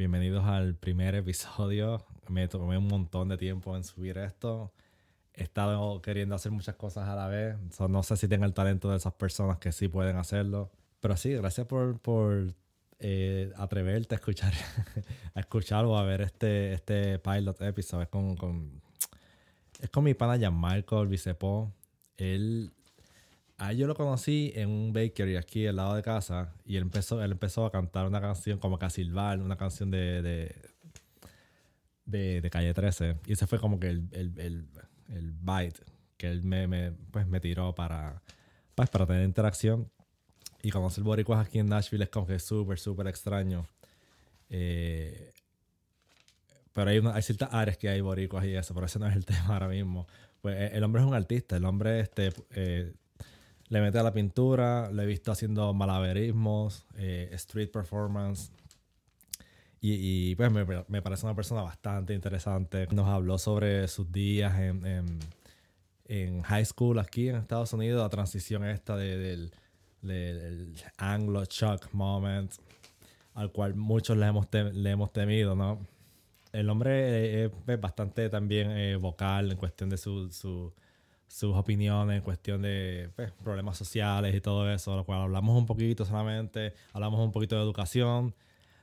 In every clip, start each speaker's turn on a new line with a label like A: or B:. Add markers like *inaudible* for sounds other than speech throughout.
A: bienvenidos al primer episodio. Me tomé un montón de tiempo en subir esto. He estado queriendo hacer muchas cosas a la vez. no sé si tengo el talento de esas personas que sí pueden hacerlo. Pero sí, gracias por, por eh, atreverte a escuchar, *laughs* a escuchar o a ver este, este pilot episode. Es con, con, es con mi pana Gianmarco, el Vicepo. Él a yo lo conocí en un bakery aquí al lado de casa y él empezó, él empezó a cantar una canción como que a silbar, una canción de, de, de, Calle 13. Y ese fue como que el, el, el, el bite que él me, me, pues, me tiró para, pues, para tener interacción. Y conocer boricuas aquí en Nashville es como que súper, súper extraño. Eh, pero hay, una, hay ciertas áreas que hay boricuas y eso, pero ese no es el *laughs* tema ahora mismo. Pues eh, el hombre es un artista, el hombre este, eh, le mete a la pintura, lo he visto haciendo malabarismos, eh, street performance. Y, pues me, parece una persona bastante interesante. Nos habló sobre sus días en, en, high school aquí en Estados Unidos, la transición esta del, anglo shock moment, al cual muchos le hemos, le hemos temido, ¿no? El hombre es, bastante también eh, vocal en cuestión de su sus opiniones en cuestión de pues, problemas sociales y todo eso, lo cual hablamos un poquito solamente, hablamos un poquito de educación.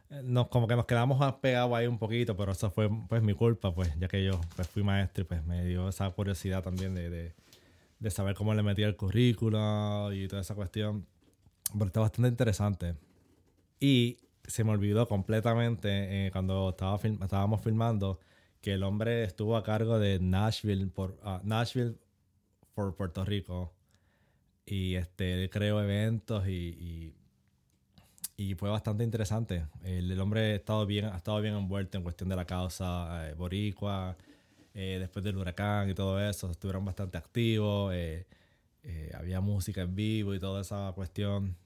A: Eh, nos, como que nos quedamos pegados ahí un poquito, pero eso fue pues mi culpa, pues ya que yo pues, fui maestro y pues me dio esa curiosidad también de, de, saber cómo le metía el currículo y toda esa cuestión. Pero está bastante interesante. Y se me olvidó completamente eh, cuando estaba estábamos filmando que el hombre estuvo a cargo de Nashville por uh, Nashville por Puerto Rico. Y este, creó eventos y, y, fue bastante interesante. El, hombre ha estado, bien, ha estado bien envuelto en cuestión de la causa eh, boricua, eh, después del huracán y todo eso. Estuvieron bastante activos. Eh, había música en vivo y toda esa cuestión.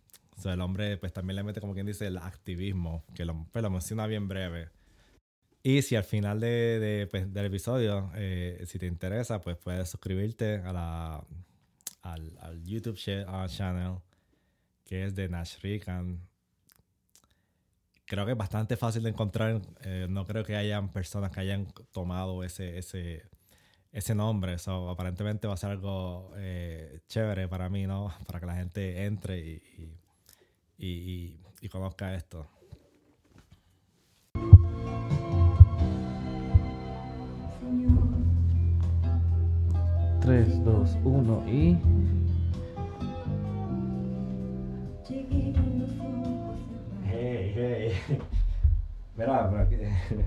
A: O el hombre pues también le mete, como quien dice, el activismo, que lo, pues, lo menciona bien breve. Y si al final de, pues, del episodio, eh, si te interesa, pues puedes suscribirte a la, al, YouTube channel que es de Nash Rican. Creo que es bastante fácil de encontrar. Eh, no creo que hayan personas que hayan tomado ese, ese, ese nombre. So, aparentemente va a ser algo eh, chévere para mí, ¿no? *laughs* Para que la gente entre y, y conozca esto.
B: 3, 2, 1 y...
A: Hey, hey. *laughs* Mira,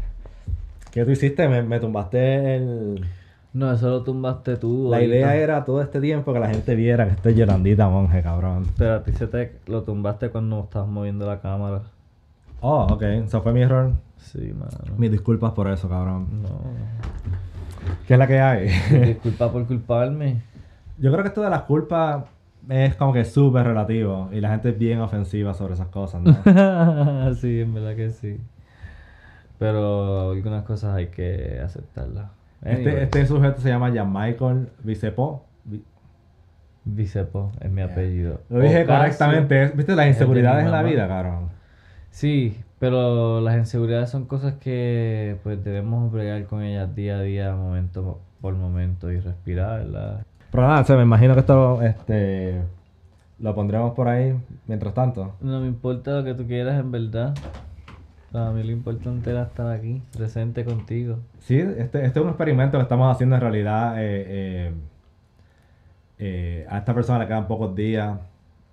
A: *laughs* ¿qué tú hiciste? Me, tumbaste el...
B: No, eso lo tumbaste tú.
A: La idea era todo este tiempo que la gente viera que estoy Yolandita monje, cabrón.
B: Pero a ti se te lo tumbaste cuando estabas moviendo la cámara.
A: Oh, ok. Eso fue mi error.
B: Sí, mano.
A: Mis disculpas por eso, cabrón. No. ¿Qué es la que hay? *laughs*
B: Disculpa por culparme.
A: Yo creo que esto de las culpas es como que súper relativo y la gente es bien ofensiva sobre esas cosas, ¿no? *laughs*
B: sí, en verdad que sí. Pero algunas cosas hay que aceptarlas.
A: Este, este, sujeto se llama Jan Michael Vicepo.
B: Vicepo es mi apellido.
A: Lo dije correctamente. ¿Viste las inseguridades en la vida, cabrón?
B: Sí, pero las inseguridades son cosas que pues debemos bregar con ellas día a día, momento por momento y respirar,
A: Pero nada, me imagino que esto este, lo pondremos por ahí mientras tanto.
B: No me importa lo que tú quieras en verdad. Para mí lo importante era estar aquí, presente contigo.
A: Sí, este, este es un experimento que estamos haciendo en realidad. Eh, eh, eh, a esta persona le quedan pocos días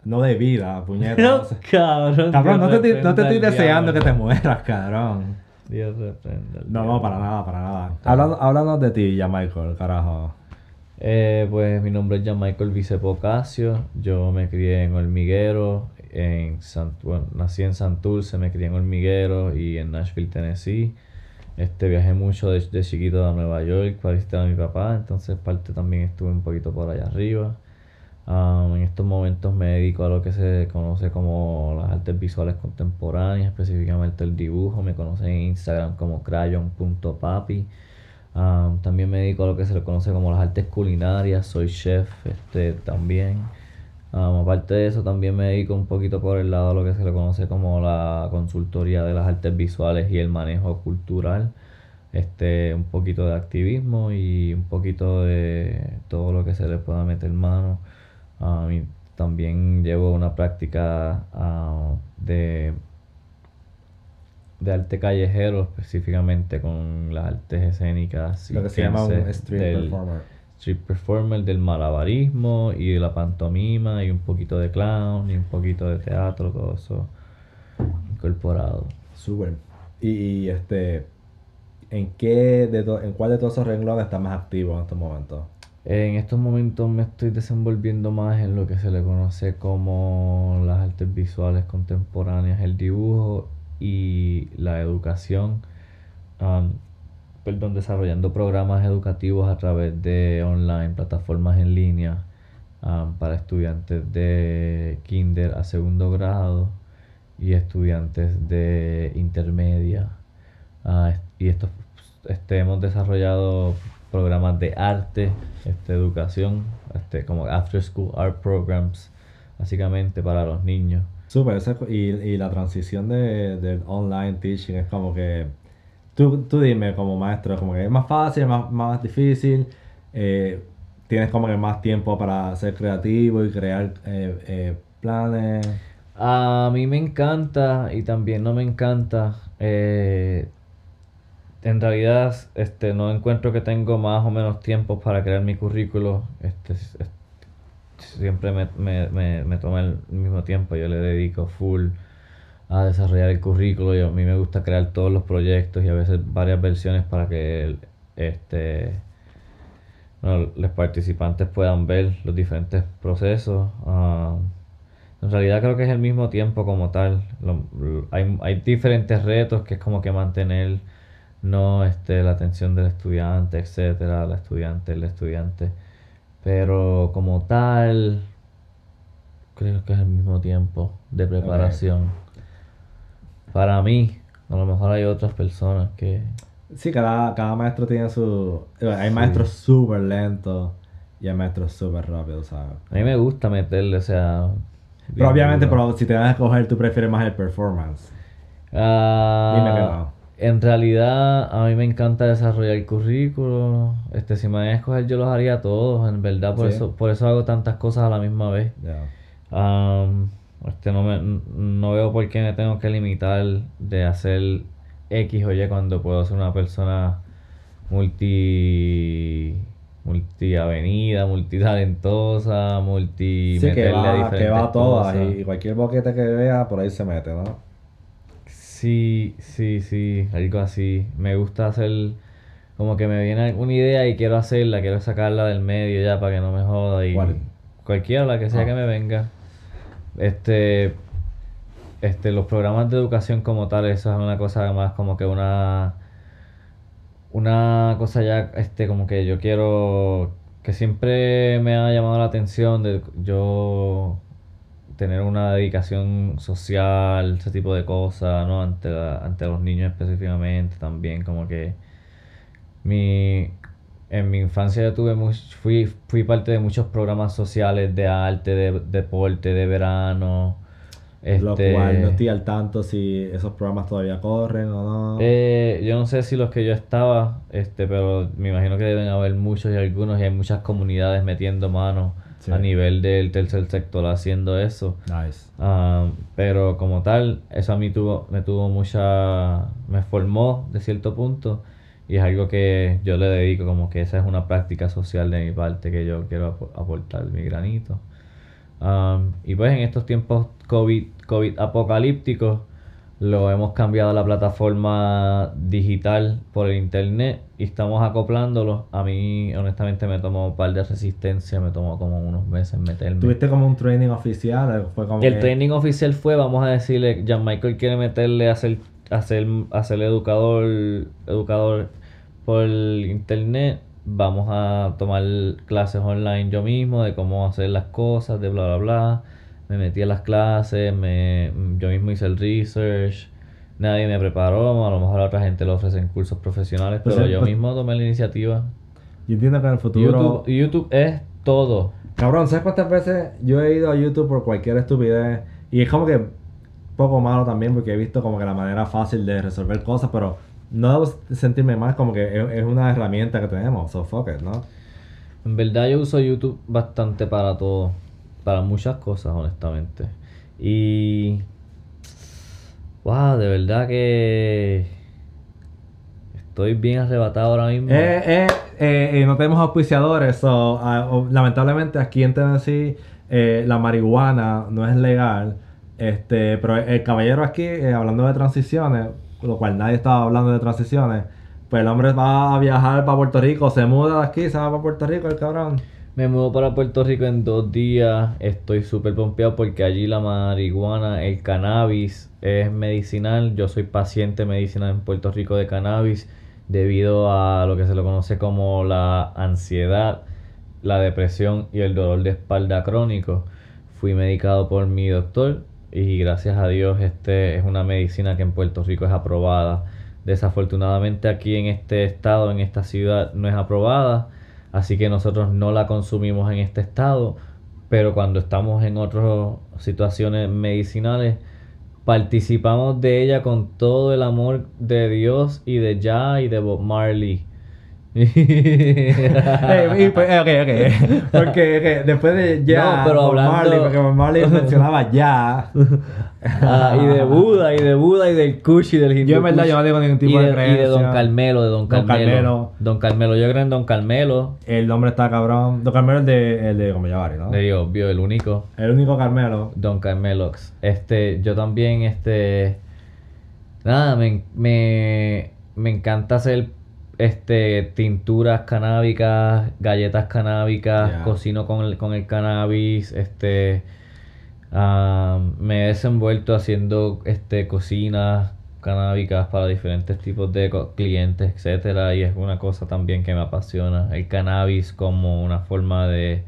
A: no de vida, puñeta.
B: cabrón.
A: Cabrón, no te, no te estoy deseando que te mueras, cabrón.
B: Dios reprenda.
A: No, no, para nada, para nada. Háblanos, de ti, ya Michael, carajo.
B: Eh, pues mi nombre es Jan Michael Vicepocasio. Yo me crié en Hormiguero. En bueno, nací en Santurce, me crié en Hormiguero y en Nashville, Tennessee. Este, viajé mucho de, de chiquito a Nueva York para visitar a mi papá. Entonces, parte también estuve un poquito por allá arriba. Um, en estos momentos me dedico a lo que se conoce como las artes visuales contemporáneas, específicamente el dibujo. Me conocen en Instagram como crayon.papi. Um, también me dedico a lo que se le conoce como las artes culinarias. Soy chef este, también. Um, aparte de eso, también me dedico un poquito por el lado de lo que se le conoce como la consultoría de las artes visuales y el manejo cultural. Este, un poquito de activismo y un poquito de todo lo que se le pueda meter mano. Um, también llevo una práctica uh, de, de arte callejero, específicamente con las artes escénicas.
A: Lo que se llama un street performer
B: street performer del malabarismo y de la pantomima y un poquito de clown y un poquito de teatro, todo eso incorporado.
A: Súper. Y, este, ¿en qué, de en cuál de todos esos renglones estás más activo en estos momentos?
B: En estos momentos me estoy desenvolviendo más en lo que se le conoce como las artes visuales contemporáneas, el dibujo y la educación. Um, perdón, desarrollando programas educativos a través de online, plataformas en línea para estudiantes de kinder a segundo grado y estudiantes de intermedia. Uh, y estos, este, hemos desarrollado programas de arte, este, educación, este, como after school art programs, básicamente para los niños.
A: Súper, y, y la transición de, del online teaching es como que Tú, tú dime como maestro, como que es más fácil, más, más difícil, eh, tienes como que más tiempo para ser creativo y crear eh, eh, planes.
B: A mí me encanta y también no me encanta. En realidad, este, no encuentro que tengo más o menos tiempo para crear mi currículo. Este, siempre me, me, me, me toma el mismo tiempo. Yo le dedico full a desarrollar el currículo y a mí me gusta crear todos los proyectos y a veces varias versiones para que este los participantes puedan ver los diferentes procesos. Ah, en realidad creo que es el mismo tiempo como tal. hay, hay diferentes retos que es como que mantener no este la atención del estudiante, etcétera, la estudiante, el estudiante. Pero como tal, creo que es el mismo tiempo de preparación. Para mí, a lo mejor hay otras personas que...
A: Sí, cada, cada maestro tiene su... Hay maestros súper lentos y hay maestros súper rápidos, ¿sabes?
B: A mí me gusta meterle, o sea...
A: Pero obviamente, pero si te vas a escoger, tú prefieres más el performance.
B: Uh, Dime que no. En realidad, a mí me encanta desarrollar el currículo. Este, si me van a escoger, yo los haría todos, en verdad. Por, eso, por eso hago tantas cosas a la misma vez. Um, este, no, me, no veo por qué me tengo que limitar de hacer X o Y cuando puedo ser una persona multi multiavenida, multitalentosa, multi
A: sí, que va, que va a todas y cualquier boquete que vea por ahí se mete, ¿no?
B: Sí, sí, sí, algo así. Me gusta hacer como que me viene una idea y quiero hacerla, quiero sacarla del medio ya para que no me joda y cualquiera la que sea ah. que me venga. Este, este, los programas de educación como tal, eso es una cosa más como que una, una cosa ya, este, como que yo quiero, que siempre me ha llamado la atención de yo tener una dedicación social, ese tipo de cosas, ¿no? Ante, ante los niños específicamente también, como que mi, en mi infancia yo tuve fui, fui parte de muchos programas sociales de arte, de, deporte, de verano.
A: Lo este, cual no estoy al tanto si esos programas todavía corren o no.
B: Eh, yo no sé si los que yo estaba, este, pero me imagino que deben haber muchos y algunos y hay muchas comunidades metiendo mano a nivel del tercer sector haciendo eso.
A: Nice.
B: Ah, pero como tal, eso a mí tuvo, me tuvo mucha, me formó de cierto punto y es algo que yo le dedico como que esa es una práctica social de mi parte que yo quiero aportar mi granito. Um, y pues en estos tiempos COVID, COVID apocalípticos lo hemos cambiado a la plataforma digital por el internet y estamos acoplándolo. A mí honestamente me tomó un par de resistencia, me tomó como unos meses meterme.
A: ¿Tuviste como un training oficial?
B: Fue como el training oficial fue, vamos a decirle, Jan Michael quiere meterle a ser, a ser educador, educador por internet, vamos a tomar clases online yo mismo de cómo hacer las cosas, de bla, bla, bla. Me metí a las clases, me, yo mismo hice el research. Nadie me preparó, a lo mejor a otra gente le ofrecen cursos profesionales, pues pero yo mismo tomé la iniciativa.
A: Y entiendo que en el futuro...
B: YouTube, YouTube es todo.
A: Cabrón, ¿sabes cuántas veces yo he ido a YouTube por cualquier estupidez? Y es como que poco malo también porque he visto como que la manera fácil de resolver cosas, pero no debo sentirme mal como que es, es una herramienta que tenemos, so fuck it, ¿no?
B: En verdad yo uso YouTube bastante para todo, para muchas cosas, honestamente. Y... Wow, de verdad que... Estoy bien arrebatado ahora mismo.
A: Eh, eh, eh, eh, no tenemos auspiciadores, so, ah, lamentablemente aquí en Tennessee eh, la marihuana no es legal. Este, pero el caballero aquí, eh, hablando de transiciones, lo cual nadie estaba hablando de transiciones, pues el hombre va a viajar para Puerto Rico, se muda de aquí, se va para Puerto Rico, el cabrón.
B: Me mudo para Puerto Rico en dos días. Estoy súper pompeado porque allí la marihuana, el cannabis es medicinal. Yo soy paciente medicinal en Puerto Rico de cannabis debido a lo que se lo conoce como la ansiedad, la depresión y el dolor de espalda crónico. Fui medicado por mi doctor y gracias a Dios este es una medicina que en Puerto Rico es aprobada. Desafortunadamente aquí en este estado, en esta ciudad, no es aprobada. Así que nosotros no la consumimos en este estado, pero cuando estamos en otras situaciones medicinales, participamos de ella con todo el amor de Dios y de Ya y de Bob Marley.
A: Eh, y, pues, eh, ok, ok. *laughs* Porque ok, después de ya,
B: No, pero hablando-
A: Marley, porque Marley mencionaba ya.
B: Ah, y de Buda, y de Buda, y del Kush, y del Hindu
A: Yo en verdad
B: Kush.
A: yo no tengo ningún
B: y
A: tipo
B: de,
A: de
B: y de Don Carmelo, de Don
A: Don
B: Carmelo.
A: Carmelo.
B: Don Carmelo, yo creo en Don Carmelo.
A: El nombre está cabrón. Don Carmelo es de, el de Gomellavari, ¿no?
B: Digo, obvio, el único.
A: El único Carmelo.
B: Don Carmelox. Este, yo también, este. Nada, me, me, me encanta hacer este tinturas canábicas, galletas canábicas, cocino con el, con el cannabis, este ah, me he desenvuelto haciendo este cocinas canábicas para diferentes tipos de clientes, etcétera, y es una cosa también que me apasiona, el cannabis como una forma de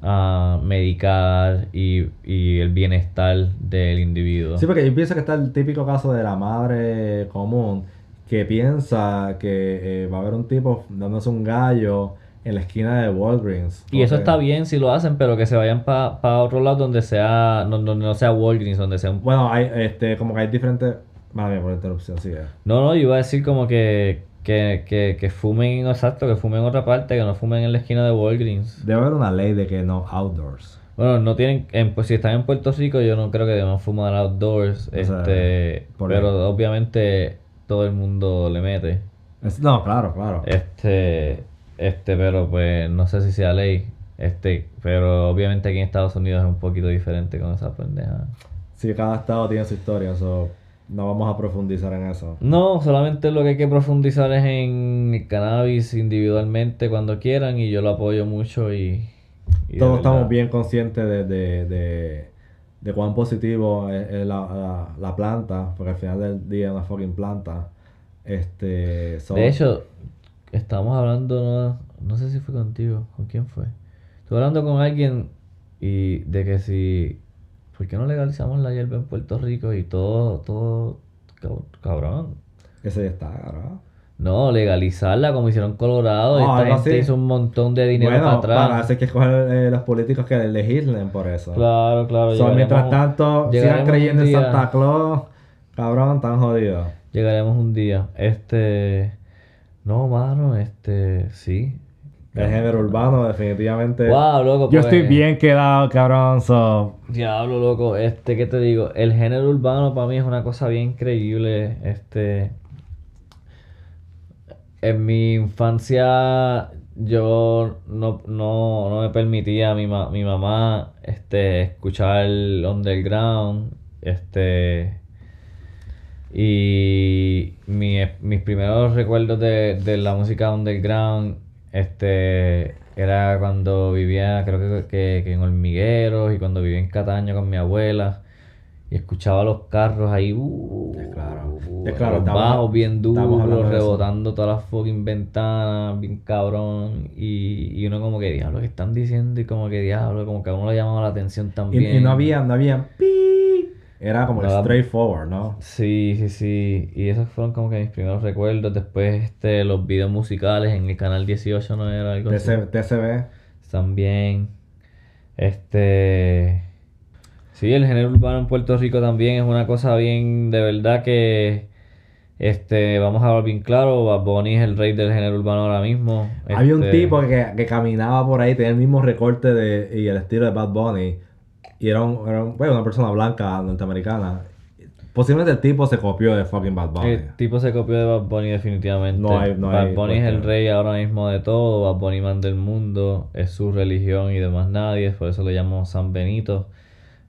B: ah, medicar y, y el bienestar del individuo.
A: Sí, porque yo pienso que está el típico caso de la madre común que piensa que eh, va a haber un tipo dándose un gallo en la esquina de Walgreens.
B: Y eso está bien si lo hacen, pero que se vayan para otro lado donde sea, no- donde no sea Walgreens, donde sea un...
A: Bueno, hay este, como que hay diferentes. Madre mía, por interrupción, sigue.
B: No, no, yo iba a decir como que, que, que, que fumen, exacto, que fumen en otra parte, que no fumen en la esquina de Walgreens.
A: Debe haber una ley de que no outdoors.
B: Bueno, no tienen, en, pues si están en Puerto Rico, yo no creo que deban fumar outdoors,
A: O sea,
B: este,
A: por
B: pero obviamente todo el mundo le mete.
A: Es- no, claro, claro.
B: Este, este, pero pues no sé si sea ley, este, pero obviamente aquí en Estados Unidos es un poquito diferente con esa pendeja.
A: Sí, cada estado tiene su historia, so no vamos a profundizar en eso.
B: No, solamente lo que hay que profundizar es en el cannabis individualmente cuando quieran y yo lo apoyo mucho y...
A: Todos estamos bien conscientes de, de, de, de cuán positivo es, es la, la, la planta, porque al final del día es una fucking planta. Este, so-
B: De hecho, estamos hablando, no, no sé si fue contigo, ¿con quién fue? Estuve hablando con alguien y de que si, ¿por qué no legalizamos la hierba en Puerto Rico y todo, todo, cab- cabrón?
A: ese ya está, ¿verdad?
B: No, legalizarla como hicieron Colorado y
A: Ah,
B: esta gente hizo un montón de dinero
A: bueno,
B: para atrás.
A: para eso hay que escoger eh, los políticos que legislen por eso.
B: Claro, claro.
A: So, mientras tanto, sigan creyendo en Santa Claus, cabrón, tan jodidos.
B: Llegaremos un día. Este. No, mano, este. Sí.
A: El género urbano, definitivamente.
B: Wow, loco.
A: Yo
B: pues,
A: estoy bien quedado, cabrón, so...
B: Diablo, loco. Este, ¿qué te digo? El género urbano para mí es una cosa bien increíble. Este. En mi infancia yo no, no, no me permitía mi, ma- mi mamá este, escuchar underground. Este. Y mi- mis primeros recuerdos de, de la música underground este, era cuando vivía, creo que, que, que en Hormigueros y cuando vivía en Cataño con mi abuela. Y escuchaba los carros ahí, uh,
A: Es claro.
B: uh,
A: Es claro, estamos-
B: bajos bien duros, rebotando todas las fucking ventanas, bien cabrón. Y, y uno como que diablo, ¿qué están diciendo? Y como que diablo, como que a uno le llamaba la atención
A: Y,
B: también.
A: y no había, no había... pi. Era como
B: No,
A: straightforward, ¿no?
B: Sí, sí, sí. Y esos fueron como que mis primeros recuerdos. Después este, los videos musicales en el canal 18 no era algo
A: TCB.
B: También. Este. Sí, el género urbano en Puerto Rico también es una cosa bien, de verdad que. Este, vamos a hablar bien claro, Bad Bunny es el rey del género urbano ahora mismo.
A: Había un
B: Este,
A: tipo que, que caminaba por ahí, tenía el mismo recorte de, y el estilo de Bad Bunny. Y era, un- era un- bueno, una persona blanca norteamericana. Posiblemente el tipo se copió de fucking Bad Bunny.
B: El tipo se copió de Bad Bunny definitivamente.
A: No hay- no
B: Bad
A: hay
B: Bunny es el rey ahora mismo de todo, Bad Bunny manda el mundo, es su religión y demás nadie, por eso lo llamamos San Benito.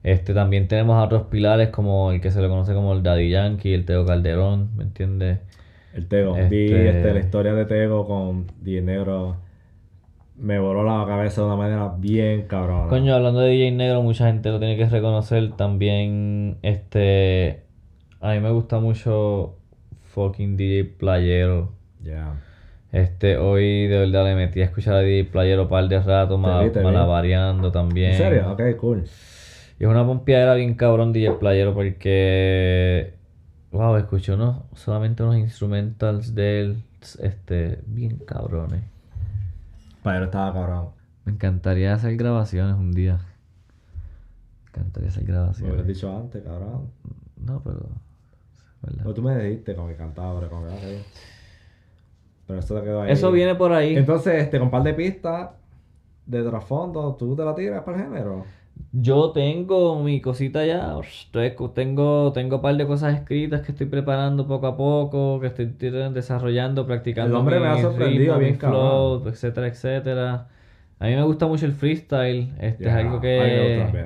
B: Este también tenemos a otros pilares como el que se le conoce como el Daddy Yankee, el Teo Calderón, ¿me entiendes?
A: El Tego. Vi
B: Este-
A: este, la historia de Tego con DJ Negro. Me voló la cabeza de una manera bien cabrona.
B: Coño, hablando de DJ Negro, mucha gente lo tiene que reconocer también, este, a mí me gusta mucho fucking DJ Playero.
A: Ya.
B: Este, hoy de verdad le metí a escuchar a DJ Playero un par de rato, ma-
A: vi, te vi.
B: malabareando también.
A: ¿En serio? Ok, cool.
B: Y es una pompeadera bien cabrón DJ Playero porque, wow, escuché unos, solamente unos instrumentals de él, este, bien cabrones.
A: Pero estaba cabrón.
B: Me encantaría hacer grabaciones un día. Me encantaría hacer
A: Me hubieras
B: grabaciones.
A: dicho antes, cabrón.
B: No, pero.
A: Pero tú me dijiste como que cantaba, pero como que. Pero eso te quedó ahí.
B: Eso viene por ahí.
A: Entonces, este, con par de pistas de trasfondo, ¿tú te la tiras para el género?
B: Yo tengo mi cosita ya, estoy- tengo, tengo un par de cosas escritas que estoy preparando poco a poco, que estoy desarrollando, practicando.
A: El hombre me ha
B: mi
A: sorprendido
B: ritmo,
A: bien
B: mi flow, etcétera, etcétera. A mí me gusta mucho el freestyle, este
A: Ya,
B: es algo que,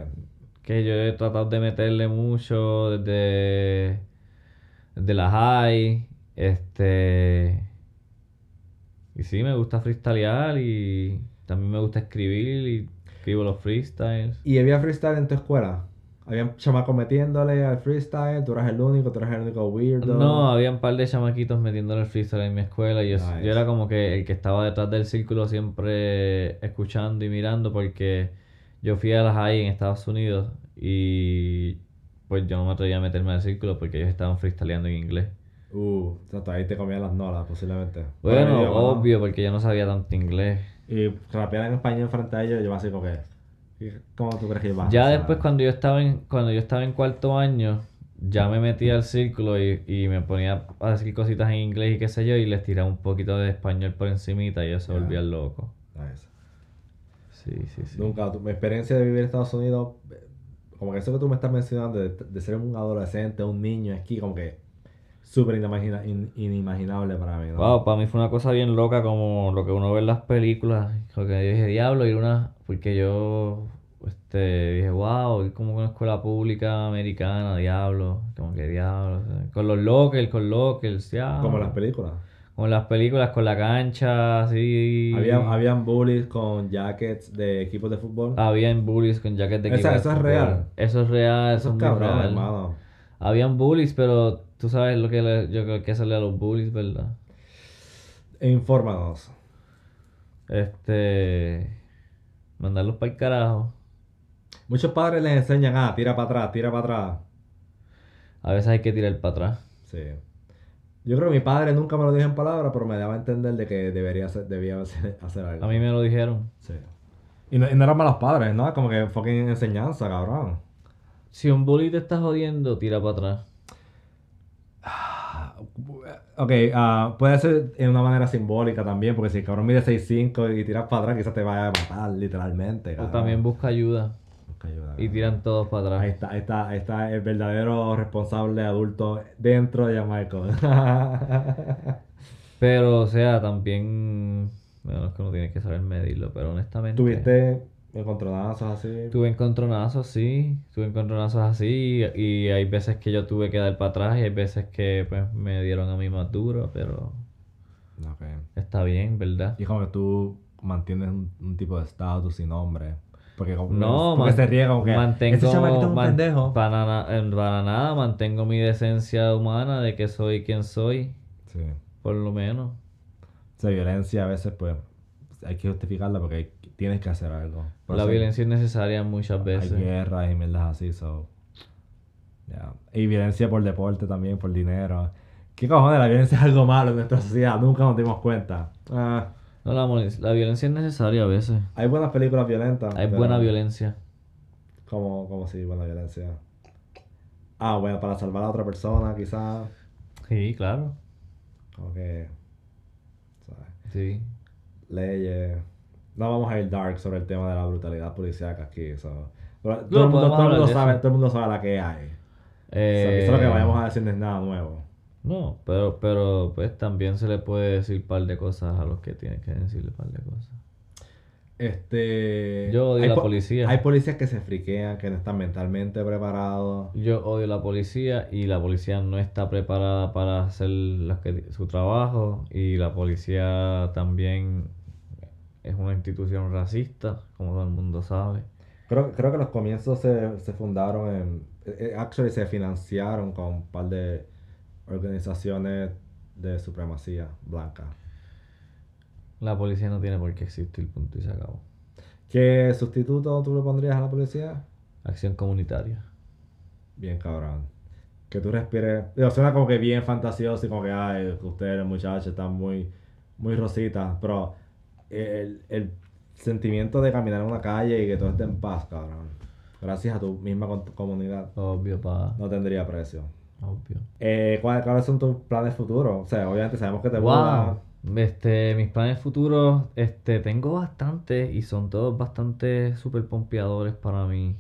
B: que yo he tratado de meterle mucho desde, desde la high, este... Y sí, me gusta freestylear y también me gusta escribir y escribo los freestyles.
A: ¿Y había freestyle en tu escuela? ¿Habían chamacos metiéndole al freestyle? ¿Tú eras el único? ¿Tú eras el único weirdo?
B: No, había un par de chamaquitos metiéndole el freestyle en mi escuela y yo,
A: Nice.
B: yo era como que el que estaba detrás del círculo siempre escuchando y mirando porque yo fui a la high en Estados Unidos y pues yo no me atrevía a meterme al círculo porque ellos estaban freestyleando en inglés.
A: Uh, exacto, ahí te comían las nolas, posiblemente.
B: Bueno, obvio, porque yo no sabía tanto inglés.
A: Y rapear en español frente a ellos, yo así como que... ¿y ¿Cómo tú crees que iba a
B: Ya después cuando yo estaba en, cuando yo estaba en cuarto año, ya me metí al círculo y, y me ponía a decir cositas en inglés y qué sé yo, y les tiraba un poquito de español por encimita y ellos se volvían locos.
A: Nice.
B: Sí, sí, sí.
A: Nunca, tu- mi experiencia de vivir en Estados Unidos, como que eso que tú me estás mencionando, de, de ser un adolescente, un niño aquí, como que súper inimagina- in- inimaginable para mí, ¿no?
B: Wow, para mí fue una cosa bien loca como lo que uno ve en las películas. Lo que yo dije, diablo, ir una. Porque yo este, dije, wow, ir como una escuela pública americana, diablo. Como que diablo. con los lockers, con lockers, diablo.
A: Como en las películas.
B: Como las películas, con la cancha, así.
A: Habían, habían bullies con jackets de equipos de fútbol.
B: Habían bullies con jackets de
A: Esa-
B: equipo de
A: eso es
B: fútbol.
A: real.
B: Eso es real,
A: Eso
B: eso
A: es
B: es muy
A: cabrón,
B: real.
A: hermano.
B: Habían bullies, pero tú sabes lo que le- yo creo que hacerle a los bullies, ¿verdad?
A: Infórmanos.
B: Este. Mandarlos para el carajo.
A: Muchos padres les enseñan, ah, tira para atrás, tira para atrás.
B: A veces hay que tirar para atrás.
A: Sí. Yo creo que mi padre nunca me lo dijo en palabras, pero me daba a entender de que debería hacer, debía hacer, *laughs* hacer algo.
B: A mí me lo dijeron.
A: Sí. Y no, y no eran malos padres, ¿no? Como que fucking enseñanza, cabrón.
B: Si un bully te está jodiendo, tira para atrás.
A: Ok, ah, puede ser en una manera simbólica también, porque si el cabrón mide 6'5 y tiras para atrás, quizás te vaya a matar, literalmente.
B: O
A: cabrón.
B: también busca ayuda.
A: Busca ayuda,
B: Y tiran todos para
A: Ahí
B: atrás.
A: está, ahí está, ahí está el verdadero responsable adulto dentro de Jamaica. *laughs*
B: Pero, o sea, también. Bueno, es que uno tiene que saber medirlo, pero honestamente.
A: ¿Tuviste encontronazos así?
B: Tuve encontronazos, sí. Tuve encontronazos así. Y hay veces que yo tuve que dar para atrás y hay veces que pues me dieron a mí más duro, pero
A: Ok.
B: está bien, ¿verdad?
A: Y como que tú mantienes un, un tipo de estatus sin nombre. Porque como
B: No,
A: porque
B: man-
A: se riega como que
B: mantengo,
A: ese es un
B: man-
A: pendejo.
B: Para, para nada, mantengo mi decencia humana de que soy quien soy,
A: Sí.
B: por lo menos.
A: O sea, violencia a veces pues hay que justificarla porque hay- tienes que hacer algo. Por
B: la violencia es necesaria muchas
A: Hay
B: veces.
A: guerras y mierdas así, so. ya. Y violencia por deporte también, por dinero. ¿Qué cojones? La violencia es algo malo en nuestra sociedad. Nunca nos dimos cuenta. Ah,
B: No, la, la violencia es necesaria a veces.
A: Hay buenas películas violentas.
B: Hay buena violencia.
A: Como, como si buena violencia. Ah, bueno, para salvar a otra persona, quizás.
B: Sí, claro.
A: ¿sabes?
B: Sí.
A: Leyes. No vamos a ir dark sobre el tema de la brutalidad policíaca aquí. so. Pero todo, el mundo, todo, mundo sabe, todo el mundo sabe la que hay. So,
B: Eh,
A: quizás lo que vayamos a decir no es nada nuevo.
B: No, pero, pero pues también se le puede decir un par de cosas a los que tienen que decirle un par de cosas.
A: Este.
B: Yo odio la
A: po-
B: policía.
A: Hay policías que se friquean, que no están mentalmente preparados.
B: Yo odio la policía y la policía no está preparada para hacer los que- su trabajo y la policía también es una institución racista, como todo el mundo sabe.
A: Creo, creo que los comienzos se, se fundaron en. eh, eh, Actually, se financiaron con un par de organizaciones de supremacía blanca.
B: La policía no tiene por qué existir, punto y se acabó.
A: ¿Qué sustituto tú le pondrías a la policía?
B: Acción comunitaria.
A: Bien cabrón. Que tú respires. Digo, suena como que bien fantasioso y como que, ay, ustedes, muchachos, están muy, muy rositas. Pero el, el sentimiento de caminar en una calle y que todo esté en paz, cabrón. Gracias a tu misma comunidad.
B: Obvio, pa.
A: No tendría precio.
B: Obvio.
A: Eh, ¿cuáles, cuáles son tus planes futuros? O sea, obviamente sabemos que te mudas.
B: Wow. Este, mis planes futuros, este, tengo bastante y son todos bastante super pompeadores para mí.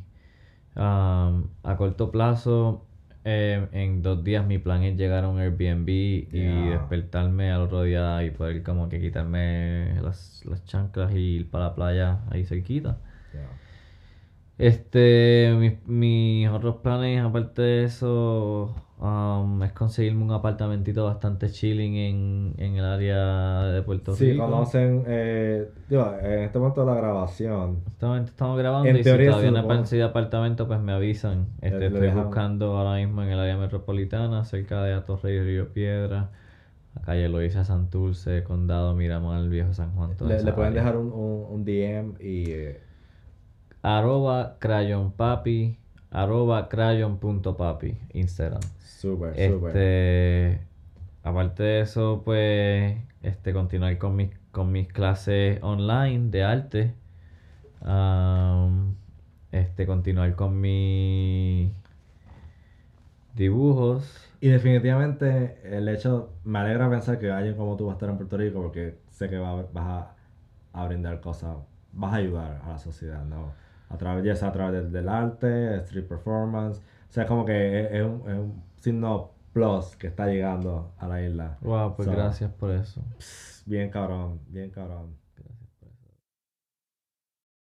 B: A corto plazo, eh, en dos días mi plan es llegar a un Airbnb y despertarme al otro día y poder como que quitarme las, las chanclas y ir para la playa ahí cerquita. Este, mis, mis otros planes, aparte de eso, um, es conseguirme un apartamentito bastante chilling en, en el área de Puerto Rico.
A: conocen, eh, digo, en este momento de la grabación,
B: Actualmente estamos grabando
A: En
B: y
A: teoría
B: si todavía no
A: supone-
B: conseguido apartamento, pues me avisan. Este, estoy buscando ahora mismo en el área metropolitana, cerca de Atorrey y Río Piedra, la calle Loíza Santurce, Condado Miramar, Viejo San Juan. toda
A: le, pueden
B: área.
A: dejar un, un, un DM y... eh,
B: Arroba crayonpapi, arroba crayon.papi, Instagram.
A: Súper, súper.
B: Este, aparte de eso, pues, este, continuar con mis, con mis clases online de arte. Este, continuar con mis dibujos.
A: Y definitivamente el hecho, me alegra pensar que alguien como tú va a estar en Puerto Rico porque sé que va- vas a, a brindar cosas, vas a ayudar a la sociedad, ¿no? A través, ya sea a través del, del arte, street performance, o sea, como que es, es un, es un signo plus que está llegando a la isla.
B: Wow, pues
A: So,
B: gracias por eso.
A: Bien cabrón, bien cabrón.